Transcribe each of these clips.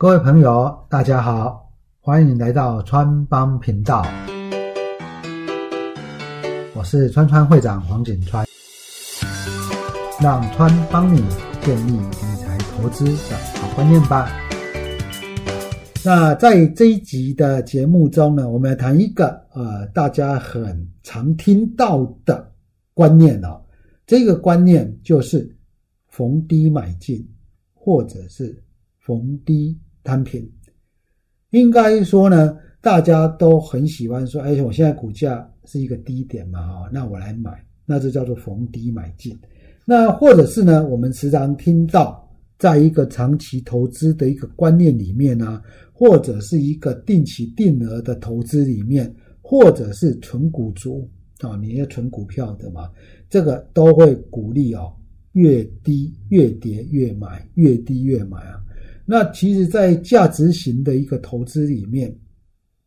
各位朋友，大家好，欢迎来到川帮频道，我是川川会长黄景川，让川帮你建立理财投资的好观念吧。那在这一集的节目中呢，我们来谈一个呃大家很常听到的观念哦，这个观念就是逢低买进，或者是逢低。摊平，应该说呢，大家都很喜欢说，哎，我现在股价是一个低点嘛，哈，那我来买，那这叫做逢低买进。那或者是呢，我们时常听到，在一个长期投资的一个观念里面呢，或者是一个定期定额的投资里面，或者是纯股族啊，你要存股票的嘛，这个都会鼓励哦，越低越跌越买，越低越买啊。那其实，在价值型的一个投资里面，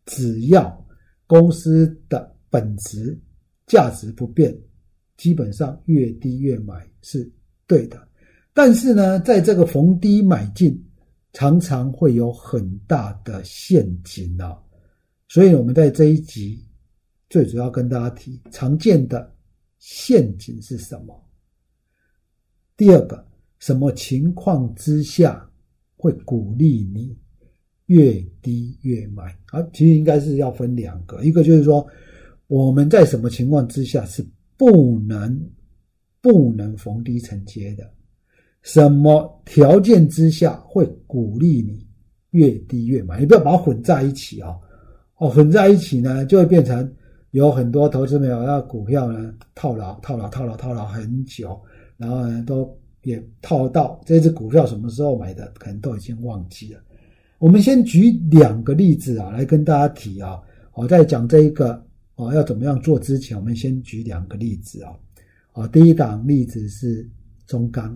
只要公司的本质价值不变，基本上越低越买是对的。但是呢，在这个逢低买进，常常会有很大的陷阱啊。所以，我们在这一集最主要跟大家提常见的陷阱是什么？第二个，什么情况之下？会鼓励你越低越买啊，其实应该是要分两个，一个就是说我们在什么情况之下是不能不能逢低承接的，什么条件之下会鼓励你越低越买，你不要把它混在一起啊，哦，混在一起呢就会变成有很多投资没有那股票呢套牢套牢套牢套牢很久，然后呢都。也套到这只股票什么时候买的，可能都已经忘记了。我们先举两个例子啊，来跟大家提啊。我在讲这一个哦要怎么样做之前，我们先举两个例子啊。啊，第一档例子是中钢，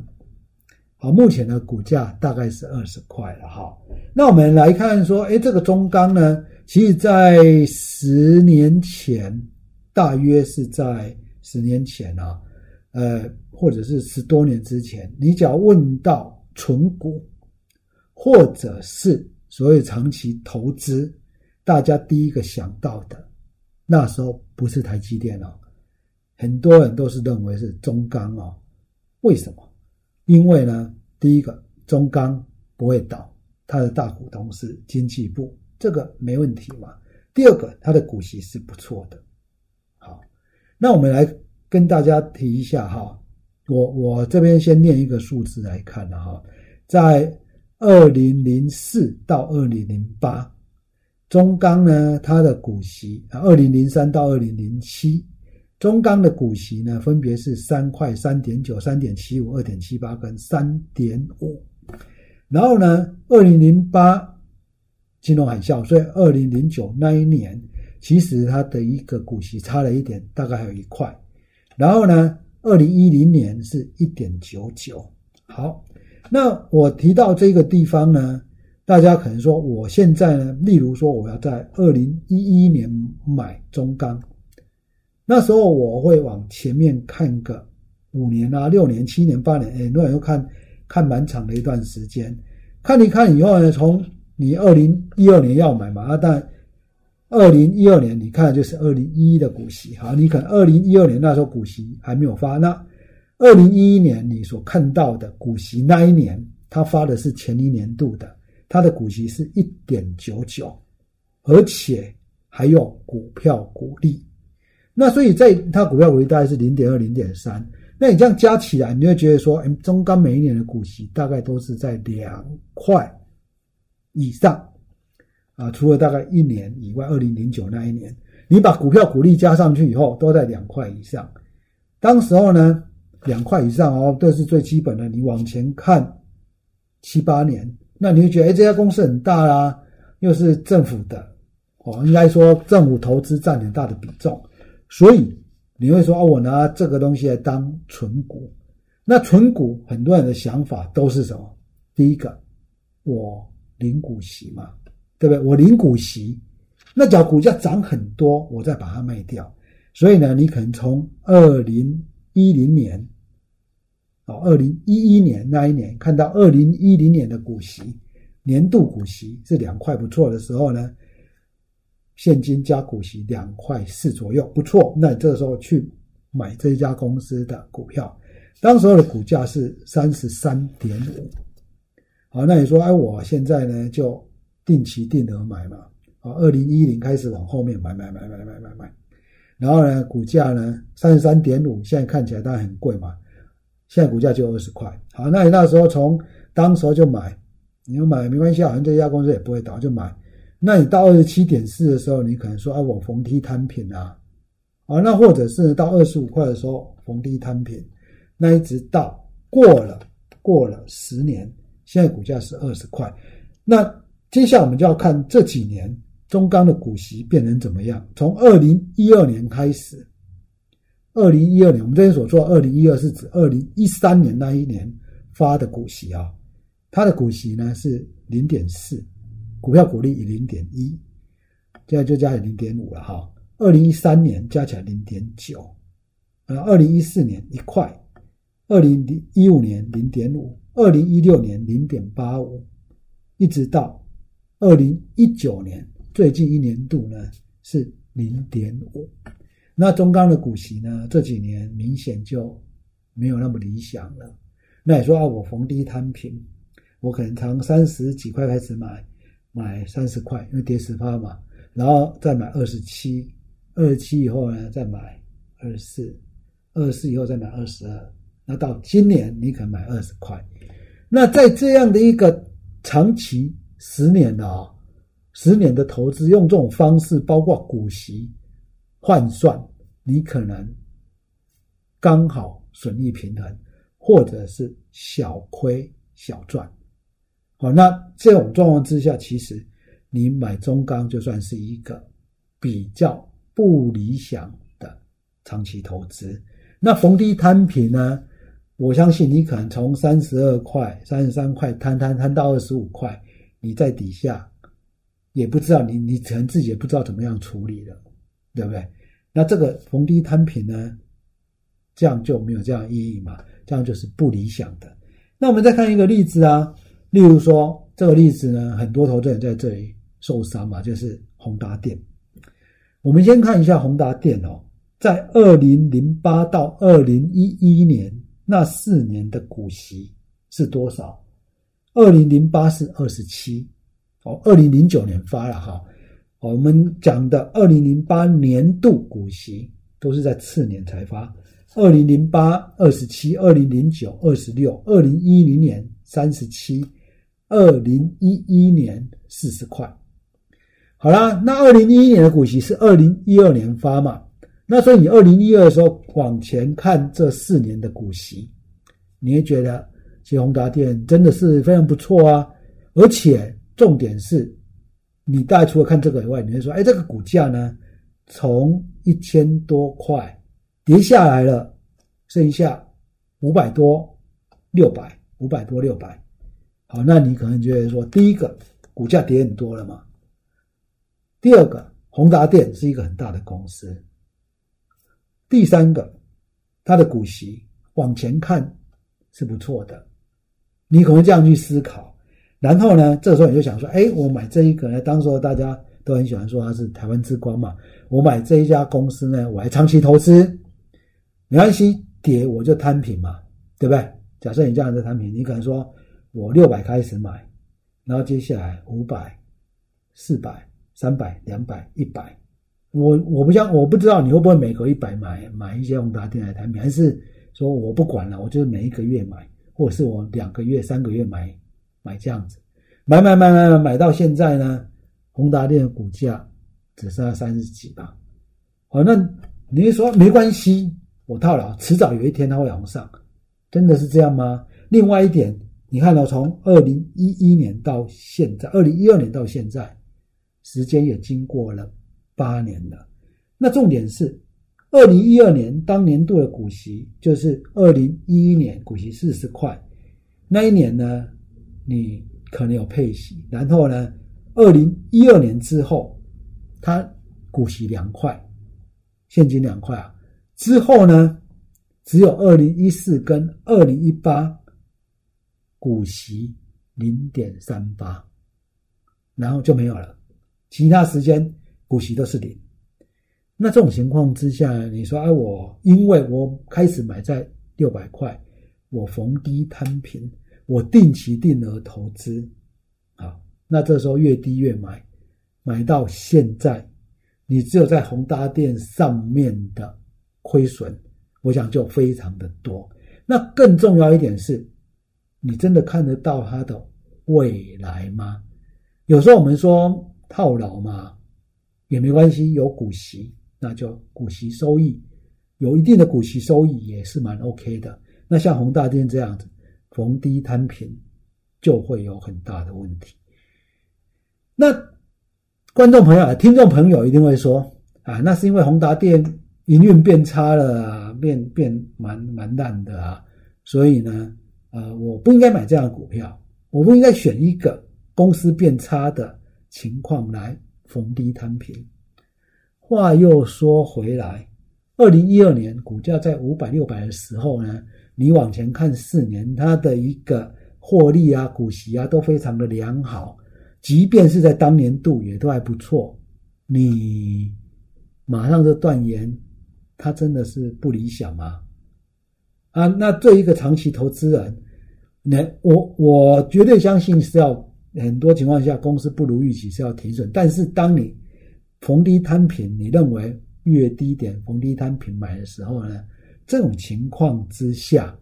好，目前的股价大概是二十块了哈。那我们来看说，哎，这个中钢呢，其实在十年前，大约是在十年前啊。呃，或者是十多年之前，你只要问到存股，或者是所谓长期投资，大家第一个想到的，那时候不是台积电哦，很多人都是认为是中钢哦。为什么？因为呢，第一个中钢不会倒，它的大股东是经济部，这个没问题嘛。第二个，它的股息是不错的。好，那我们来。跟大家提一下哈，我我这边先念一个数字来看了哈，在二零零四到二零零八，中钢呢它的股息啊，二零零三到二零零七，中钢的股息呢分别是三块、三点九、三点七五、二点七八跟三点五，然后呢，二零零八金融海啸，所以二零零九那一年，其实它的一个股息差了一点，大概还有一块。然后呢，二零一零年是一点九九。好，那我提到这个地方呢，大家可能说，我现在呢，例如说我要在二零一一年买中钢，那时候我会往前面看个五年啊、六年、七年、八年，哎，多人又看看蛮长的一段时间，看一看以后呢，从你二零一二年要买嘛，啊，但二零一二年，你看就是二零一一的股息，好，你可能二零一二年那时候股息还没有发，那二零一一年你所看到的股息那一年，他发的是前一年度的，他的股息是一点九九，而且还有股票股利，那所以在它股票股利大概是零点二、零点三，那你这样加起来，你就会觉得说，嗯，中钢每一年的股息大概都是在两块以上。啊，除了大概一年以外，二零零九那一年，你把股票股利加上去以后，都在两块以上。当时候呢，两块以上哦，这是最基本的。你往前看七八年，那你会觉得，哎，这家公司很大啦，又是政府的哦，应该说政府投资占很大的比重，所以你会说，哦，我拿这个东西来当存股。那存股，很多人的想法都是什么？第一个，我领股息嘛。对不对？我领股息，那假如股价涨很多，我再把它卖掉。所以呢，你可能从二零一零年，哦，二零一一年那一年看到二零一零年的股息，年度股息是两块不错的时候呢，现金加股息两块四左右不错，那这时候去买这家公司的股票，当时候的股价是三十三点五。好，那你说，哎，我现在呢就定期定额买嘛，啊，二零一零开始往后面买买买买买买买，然后呢，股价呢三十三点五，现在看起来当然很贵嘛，现在股价就二十块。好，那你那时候从当时候就买。你要买没关系，好像这家公司也不会倒，就买。那你到二十七点四的时候，你可能说啊，我逢低摊平啊，啊，那或者是到二十五块的时候逢低摊平，那一直到过了过了十年，现在股价是二十块。那接下来我们就要看这几年中钢的股息变成怎么样。从二零一二年开始，二零一二年我们这边所做二零一二是指二零一三年那一年发的股息啊。它的股息呢是零点四，股票股利以零点一，现在就加零点五了哈。二零一三年加起来零点九，呃，二零一四年一块，二零一五年零点五，二零一六年零点八五，一直到二零一九年最近一年度呢是零点五。那中钢的股息呢这几年明显就没有那么理想了。那你说啊，我逢低摊平。我可能从三十几块开始买，买三十块，因为跌十趴嘛，然后再买二十七，二十七以后呢再买二十四，二十四以后再买二十二，那到今年你可能买二十块，那在这样的一个长期十年的啊，十年的投资，用这种方式，包括股息换算，你可能刚好损益平衡，或者是小亏小赚。好，那这种状况之下，其实你买中钢就算是一个比较不理想的长期投资。那逢低摊平呢？我相信你可能从三十二块、三十三块摊摊摊到二十五块，你在底下也不知道你你可能自己也不知道怎么样处理了，对不对？那这个逢低摊平呢，这样就没有这样意义嘛？这样就是不理想的。那我们再看一个例子啊。例如说这个例子呢，很多投资人在这里受伤嘛，就是宏达电。我们先看一下宏达电哦，在二零零八到二零一一年那四年的股息是多少？二零零八是二十七，哦，二零零九年发了哈。我们讲的二零零八年度股息都是在次年才发，二零零八二十七，二零零九二十六，二零一零年三十七。二零一一年四十块，好啦，那二零一一年的股息是二零一二年发嘛？那所以你二零一二的时候往前看这四年的股息，你会觉得其实宏达电真的是非常不错啊！而且重点是，你大概除了看这个以外，你会说，哎，这个股价呢，从一千多块跌下来了，剩下五百多、六百、五百多、六百。好，那你可能觉得说，第一个股价跌很多了嘛？第二个，宏达电是一个很大的公司。第三个，它的股息往前看是不错的，你可能这样去思考。然后呢，这时候你就想说，哎，我买这一个呢？当时大家都很喜欢说它是台湾之光嘛。我买这一家公司呢，我还长期投资，没关系，跌我就摊平嘛，对不对？假设你这样子摊平，你可能说。我六百开始买，然后接下来五百、四百、三百、两百、一百。我我不像我不知道你会不会每隔一百买买一些宏达电来产品，还是说我不管了，我就是每一个月买，或是我两个月、三个月买买这样子，买买买买买买到现在呢，宏达电的股价只剩下三十几吧。好，那你说没关系，我套牢，迟早有一天它会往上，真的是这样吗？另外一点。你看到从二零一一年到现在，二零一二年到现在，时间也经过了八年了。那重点是，二零一二年当年度的股息就是二零一一年股息四十块，那一年呢，你可能有配息，然后呢，二零一二年之后，它股息两块，现金两块啊，之后呢，只有二零一四跟二零一八。股息零点三八，然后就没有了，其他时间股息都是零。那这种情况之下，你说，哎，我因为我开始买在六百块，我逢低摊平，我定期定额投资，啊，那这时候越低越买，买到现在，你只有在宏达店上面的亏损，我想就非常的多。那更重要一点是，你真的看得到它的未来吗？有时候我们说套牢嘛，也没关系，有股息。那就股息收益有一定的股息收益也是蛮 OK 的。那像宏大电这样子逢低摊平，就会有很大的问题。那观众朋友啊、听众朋友一定会说啊，那是因为宏达电营运变差了啊，变变蛮蛮烂的啊，所以呢，呃，我不应该买这样的股票，我不应该选一个公司变差的情况来逢低摊平。话又说回来，二零一二年股价在五百六百的时候呢，你往前看四年，它的一个获利啊、股息啊都非常的良好，即便是在当年度也都还不错。你马上就断言，它真的是不理想吗？啊，那对一个长期投资人，那我我绝对相信是要很多情况下公司不如预期是要停损，但是当你逢低摊平，你认为越低点逢低摊平买的时候呢？这种情况之下，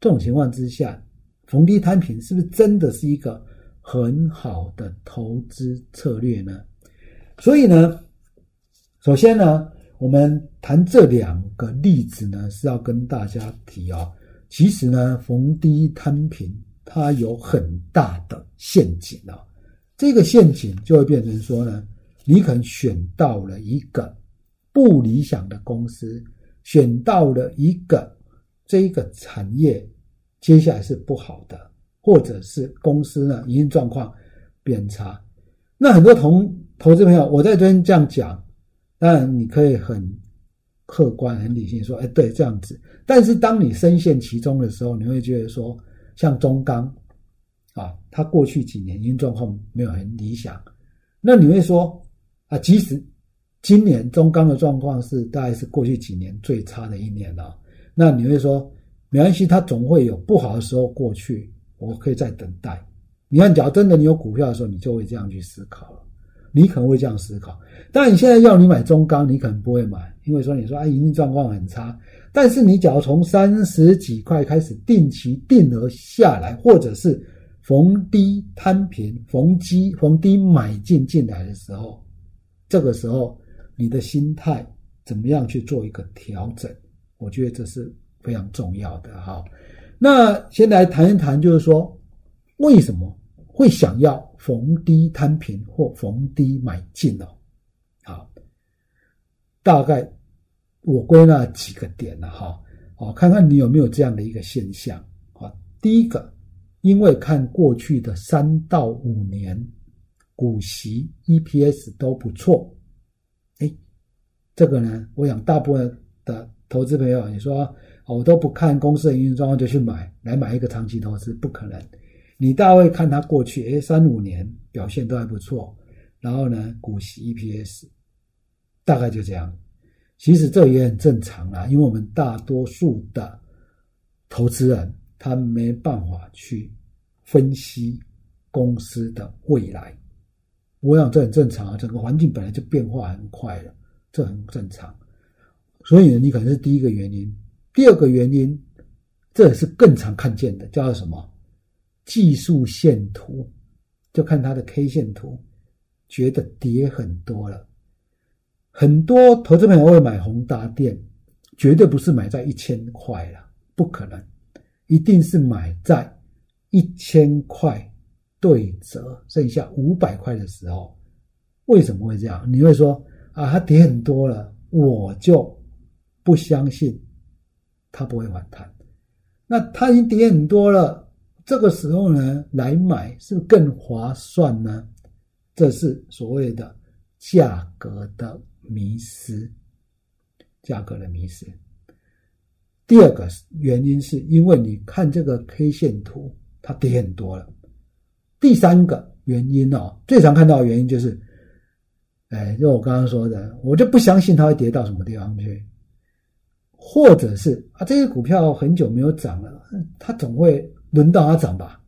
这种情况之下，逢低摊平是不是真的是一个很好的投资策略呢？所以呢，首先呢，我们谈这两个例子呢，是要跟大家提啊，其实呢，逢低摊平它有很大的陷阱啊，这个陷阱就会变成说呢。你可能选到了一个不理想的公司，选到了一个这个产业接下来是不好的，或者是公司呢营运状况变差。那很多同投资朋友，我在这边这样讲，当然你可以很客观、很理性说，哎，对，这样子。但是当你深陷其中的时候，你会觉得说，像中钢啊，它过去几年营运状况没有很理想，那你会说。啊，即使今年中钢的状况是大概是过去几年最差的一年了，那你会说没关系，它总会有不好的时候过去，我可以再等待。你看，假如真的你有股票的时候，你就会这样去思考了，你可能会这样思考。但你现在要你买中钢，你可能不会买，因为说你说啊，营运状况很差。但是你假如从三十几块开始定期定额下来，或者是逢低摊平、逢低逢低买进进来的时候，这个时候，你的心态怎么样去做一个调整？我觉得这是非常重要的哈。那先来谈一谈，就是说为什么会想要逢低摊平或逢低买进呢？好，大概我归纳几个点了哈。好，看看你有没有这样的一个现象啊。第一个，因为看过去的三到五年。股息 EPS 都不错，哎，这个呢，我想大部分的投资朋友，你说我都不看公司的营运状况就去买，来买一个长期投资，不可能。你大概看它过去，哎，三五年表现都还不错，然后呢，股息 EPS 大概就这样。其实这也很正常啦，因为我们大多数的投资人他没办法去分析公司的未来。我想这很正常啊，整个环境本来就变化很快了，这很正常。所以呢，你可能是第一个原因。第二个原因，这也是更常看见的，叫做什么？技术线图，就看它的 K 线图，觉得跌很多了。很多投资朋友会买宏达电，绝对不是买在一千块了，不可能，一定是买在一千块。对折剩下五百块的时候，为什么会这样？你会说啊，它跌很多了，我就不相信它不会反弹。那它已经跌很多了，这个时候呢来买是不是更划算呢？这是所谓的价格的迷失，价格的迷失。第二个原因是因为你看这个 K 线图，它跌很多了。第三个原因哦，最常看到的原因就是，哎，就我刚刚说的，我就不相信它会跌到什么地方去，或者是啊，这些股票很久没有涨了，它总会轮到它涨吧？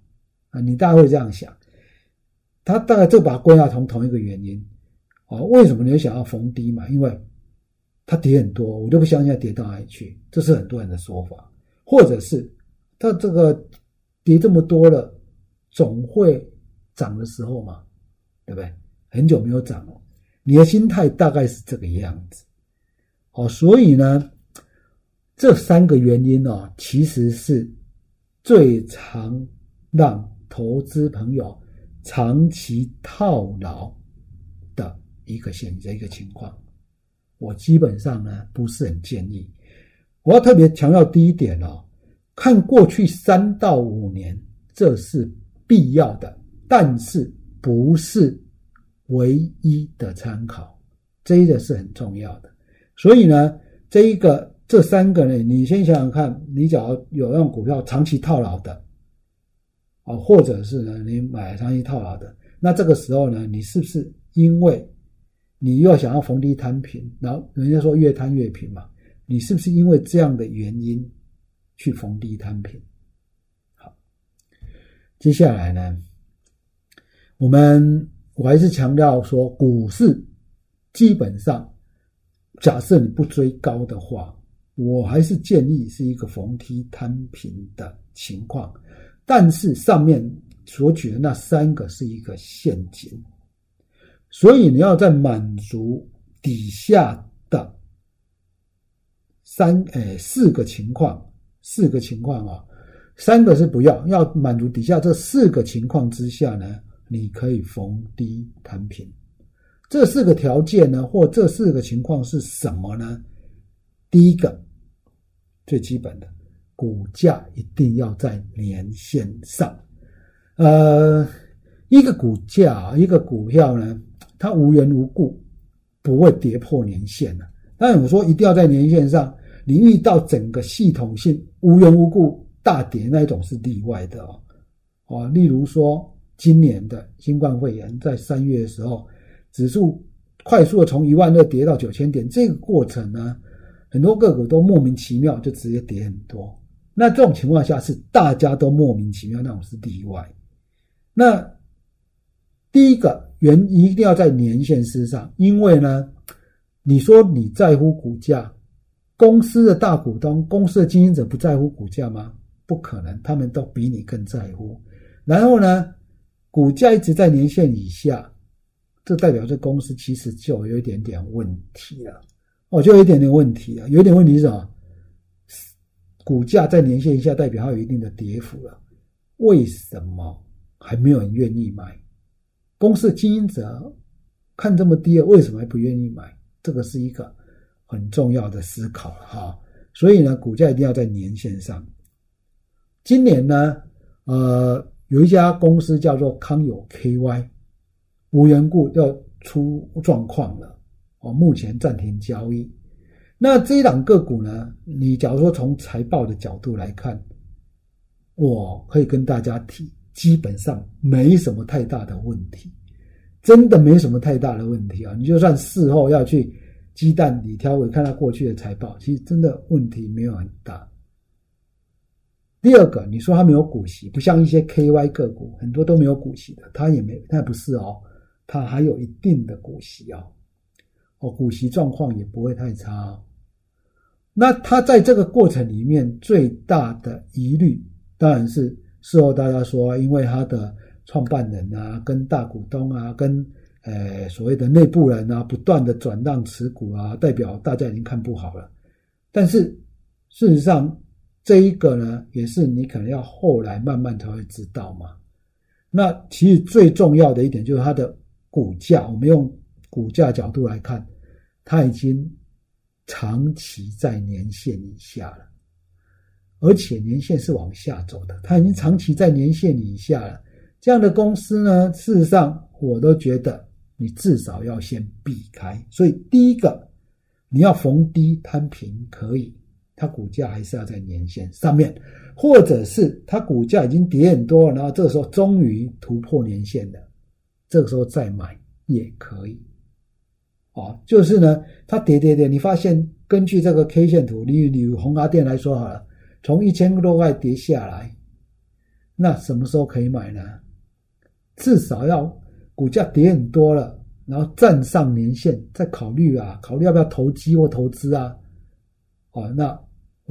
啊，你大概会这样想，它大概就把它归纳成同一个原因哦。为什么你会想要逢低嘛？因为它跌很多，我就不相信它跌到哪里去，这是很多人的说法，或者是它这个跌这么多了。总会涨的时候嘛，对不对？很久没有涨了，你的心态大概是这个样子。好，所以呢，这三个原因呢，其实是最常让投资朋友长期套牢的一个现一个情况。我基本上呢不是很建议。我要特别强调第一点哦，看过去三到五年，这是。必要的，但是不是唯一的参考，这一个是很重要的。所以呢，这一个这三个呢，你先想想看，你只要有让股票长期套牢的，啊，或者是呢你买长期套牢的，那这个时候呢，你是不是因为你又想要逢低摊平，然后人家说越摊越平嘛，你是不是因为这样的原因去逢低摊平？接下来呢，我们我还是强调说，股市基本上，假设你不追高的话，我还是建议是一个逢低摊平的情况。但是上面所举的那三个是一个陷阱，所以你要在满足底下的三诶四个情况，四个情况啊。三个是不要，要满足底下这四个情况之下呢，你可以逢低摊平。这四个条件呢，或这四个情况是什么呢？第一个，最基本的，股价一定要在年线上。呃，一个股价，一个股票呢，它无缘无故不会跌破年线的。但我说一定要在年线上，你遇到整个系统性无缘无故。大跌那一种是例外的哦，哦，例如说今年的新冠肺炎在三月的时候，指数快速的从一万二跌到九千点，这个过程呢，很多个股都莫名其妙就直接跌很多。那这种情况下是大家都莫名其妙，那种是例外。那第一个原一定要在年限之上，因为呢，你说你在乎股价，公司的大股东、公司的经营者不在乎股价吗？不可能，他们都比你更在乎。然后呢，股价一直在年线以下，这代表这公司其实就有一点点问题了。哦，就有一点点问题了。有一点问题是什么？股价在年线以下，代表它有一定的跌幅了。为什么还没有人愿意买？公司的经营者看这么低了，为什么还不愿意买？这个是一个很重要的思考哈。所以呢，股价一定要在年线上。今年呢，呃，有一家公司叫做康友 KY，无缘故要出状况了，哦，目前暂停交易。那这一档个股呢，你假如说从财报的角度来看，我可以跟大家提，基本上没什么太大的问题，真的没什么太大的问题啊。你就算事后要去鸡蛋里挑，我看他过去的财报，其实真的问题没有很大。第二个，你说它没有股息，不像一些 KY 个股，很多都没有股息的，它也没，它不是哦，它还有一定的股息哦，哦，股息状况也不会太差。那它在这个过程里面最大的疑虑，当然是事后大家说，因为它的创办人啊，跟大股东啊，跟呃所谓的内部人啊，不断的转让持股啊，代表大家已经看不好了。但是事实上，这一个呢，也是你可能要后来慢慢才会知道嘛。那其实最重要的一点就是它的股价，我们用股价角度来看，它已经长期在年线以下了，而且年线是往下走的，它已经长期在年线以下了。这样的公司呢，事实上我都觉得你至少要先避开。所以第一个，你要逢低摊平可以。它股价还是要在年线上面，或者是它股价已经跌很多了，然后这个时候终于突破年线了，这个时候再买也可以。哦，就是呢，它跌跌跌，你发现根据这个 K 线图，例如你红华电来说好了，从一千多块跌下来，那什么时候可以买呢？至少要股价跌很多了，然后站上年线再考虑啊，考虑要不要投机或投资啊。哦，那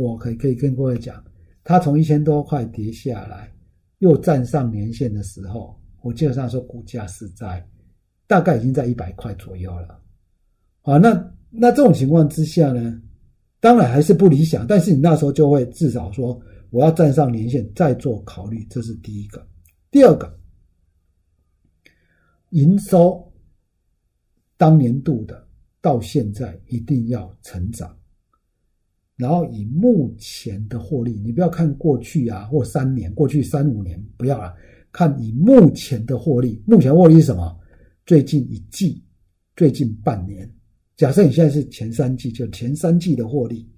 我可以可以跟各位讲，它从一千多块跌下来，又站上年线的时候，我基本上说股价是在大概已经在一百块左右了。啊，那那这种情况之下呢，当然还是不理想。但是你那时候就会至少说，我要站上年线再做考虑，这是第一个。第二个，营收当年度的到现在一定要成长，然后以目前的获利，你不要看过去啊或三年，过去三五年不要了，看以目前的获利。目前获利是什么？最近一季，最近半年。假设你现在是前三季，就前三季的获利，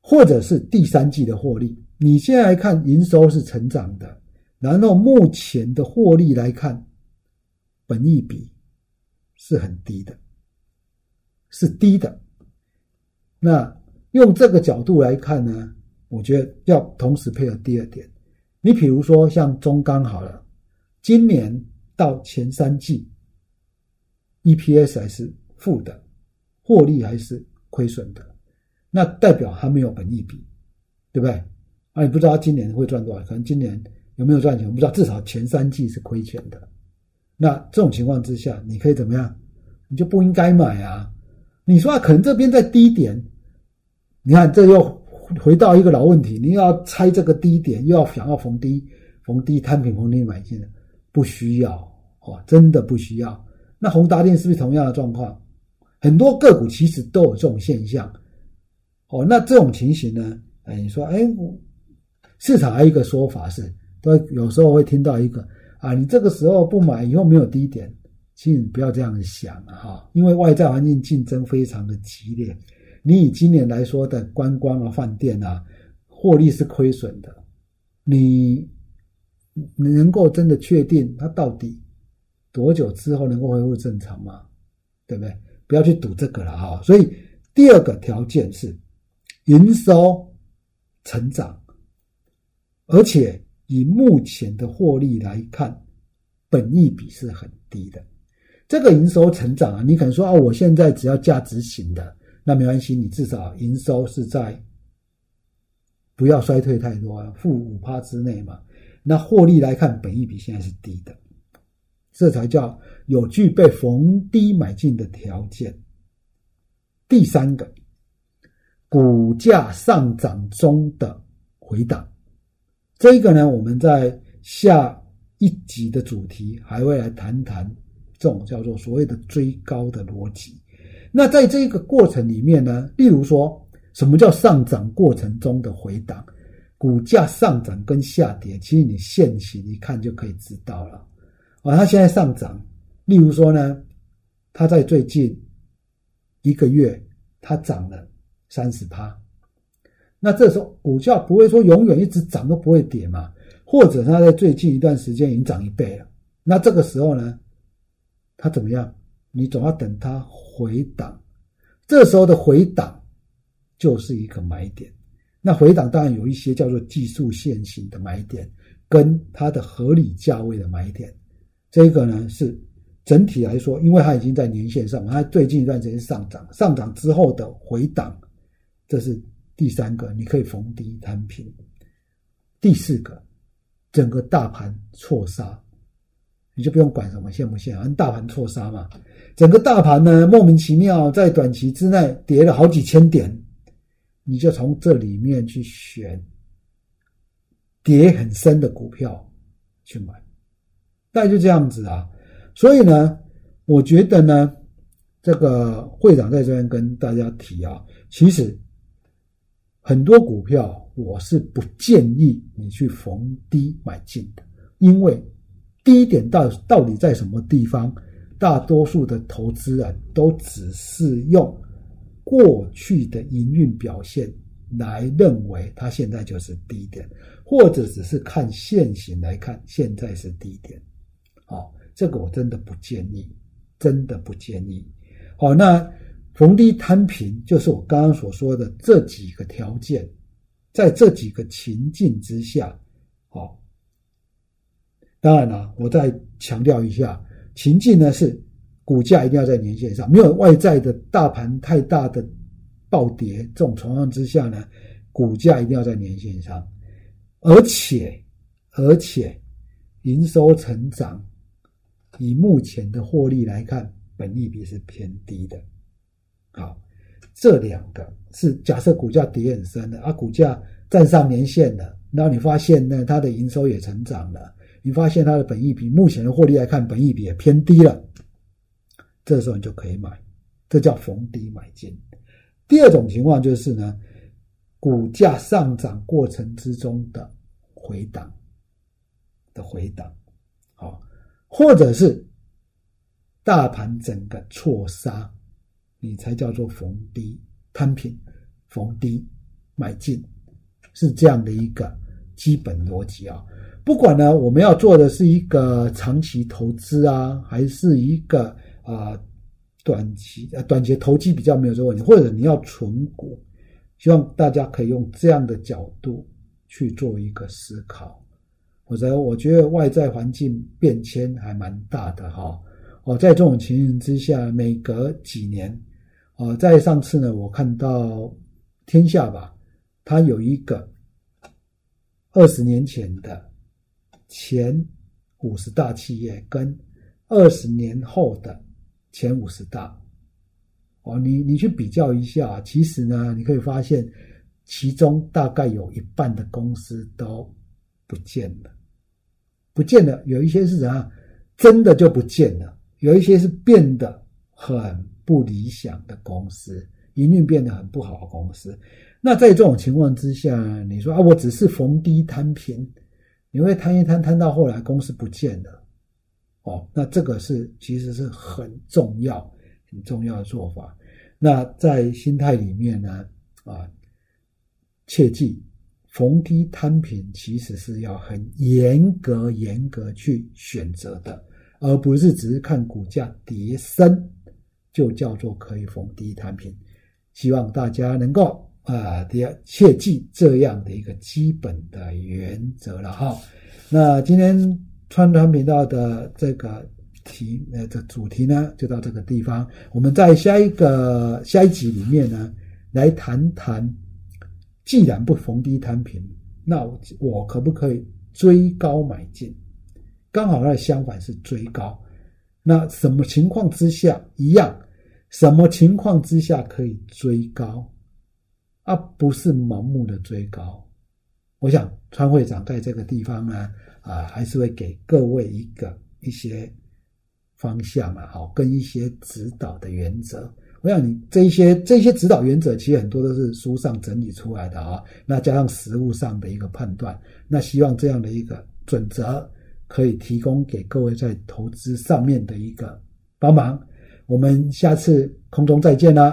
或者是第三季的获利，你现在来看营收是成长的，然后目前的获利来看，本益比是很低的，是低的。那用这个角度来看呢，我觉得要同时配合第二点，你比如说像中钢好了，今年到前三季 EPS 还是负的。获利还是亏损的，那代表还没有本益比，对不对？啊，你不知道今年会赚多少，可能今年有没有赚钱，我不知道。至少前三季是亏钱的。那这种情况之下，你可以怎么样？你就不应该买啊！你说可能这边在低点，你看这又回到一个老问题，你要猜这个低点，又要想要逢低逢低摊平逢低买进，不需要哦，真的不需要。那宏达电是不是同样的状况？很多个股其实都有这种现象，哦，那这种情形呢？哎，你说，哎，市场还有一个说法是，都有时候会听到一个啊，你这个时候不买，以后没有低点，其实你不要这样想哈，因为外在环境竞争非常的激烈，你以今年来说的观光啊、饭店啊，获利是亏损的，你你能够真的确定它到底多久之后能够恢复正常吗？对不对？不要去赌这个了哈，所以第二个条件是营收成长，而且以目前的获利来看，本益比是很低的。这个营收成长啊，你可能说啊，我现在只要价值型的，那没关系，你至少营收是在不要衰退太多，负五趴之内嘛。那获利来看，本益比现在是低的。这才叫有具备逢低买进的条件。第三个，股价上涨中的回档，这个呢，我们在下一集的主题还会来谈谈这种叫做所谓的追高的逻辑。那在这个过程里面呢，例如说什么叫上涨过程中的回档？股价上涨跟下跌，其实你现行一看就可以知道了。啊，它现在上涨，例如说呢，它在最近一个月它涨了三十趴，那这时候股价不会说永远一直涨都不会跌嘛？或者它在最近一段时间已经涨一倍了，那这个时候呢，它怎么样？你总要等它回档，这时候的回档就是一个买点。那回档当然有一些叫做技术线型的买点，跟它的合理价位的买点。这个呢是整体来说，因为它已经在年线上，它最近一段时间上涨，上涨之后的回档，这是第三个，你可以逢低摊平。第四个，整个大盘错杀，你就不用管什么限不限，反正大盘错杀嘛。整个大盘呢莫名其妙在短期之内跌了好几千点，你就从这里面去选跌很深的股票去买。大概就这样子啊，所以呢，我觉得呢，这个会长在这边跟大家提啊，其实很多股票我是不建议你去逢低买进的，因为低点到到底在什么地方，大多数的投资人都只是用过去的营运表现来认为它现在就是低点，或者只是看现行来看现在是低点，好，这个我真的不建议，真的不建议。好，那逢低摊平就是我刚刚所说的这几个条件，在这几个情境之下，好，当然了，我再强调一下，情境呢是股价一定要在年线上，没有外在的大盘太大的。暴跌这种情况之下呢，股价一定要在年线上，而且而且营收成长，以目前的获利来看，本益比是偏低的。好，这两个是假设股价跌很深的，啊，股价站上年线了，然后你发现呢，它的营收也成长了，你发现它的本益比目前的获利来看，本益比也偏低了，这时候你就可以买，这叫逢低买进。第二种情况就是呢，股价上涨过程之中的回档的回档，好，或者是大盘整个错杀，你才叫做逢低摊平，逢低买进，是这样的一个基本逻辑啊。不管呢，我们要做的是一个长期投资啊，还是一个啊。短期呃，短期投机比较没有这个问题，或者你要存股，希望大家可以用这样的角度去做一个思考。或者我觉得外在环境变迁还蛮大的哈。哦，在这种情形之下，每隔几年，哦，在上次呢，我看到天下吧，它有一个二十年前的前五十大企业跟二十年后的。前五十大，哦，你你去比较一下，其实呢，你可以发现，其中大概有一半的公司都不见了，不见了。有一些是怎样，真的就不见了；有一些是变得很不理想的公司，营运变得很不好的公司。那在这种情况之下，你说啊，我只是逢低摊平，你会摊一摊，摊到后来公司不见了。哦，那这个是其实是很重要、很重要的做法。那在心态里面呢，啊，切记逢低摊平，其实是要很严格、严格去选择的，而不是只是看股价跌升就叫做可以逢低摊平。希望大家能够啊，要切记这样的一个基本的原则了哈。那今天。川团频道的这个题，呃，这主题呢，就到这个地方。我们在下一个下一集里面呢，来谈谈，既然不逢低摊平，那我可不可以追高买进？刚好那相反是追高。那什么情况之下一样？什么情况之下可以追高？而不是盲目的追高。我想川会长在这个地方呢。啊，还是会给各位一个一些方向嘛，好，跟一些指导的原则。我想你这一些这些指导原则，其实很多都是书上整理出来的啊。那加上实物上的一个判断，那希望这样的一个准则可以提供给各位在投资上面的一个帮忙。我们下次空中再见啦。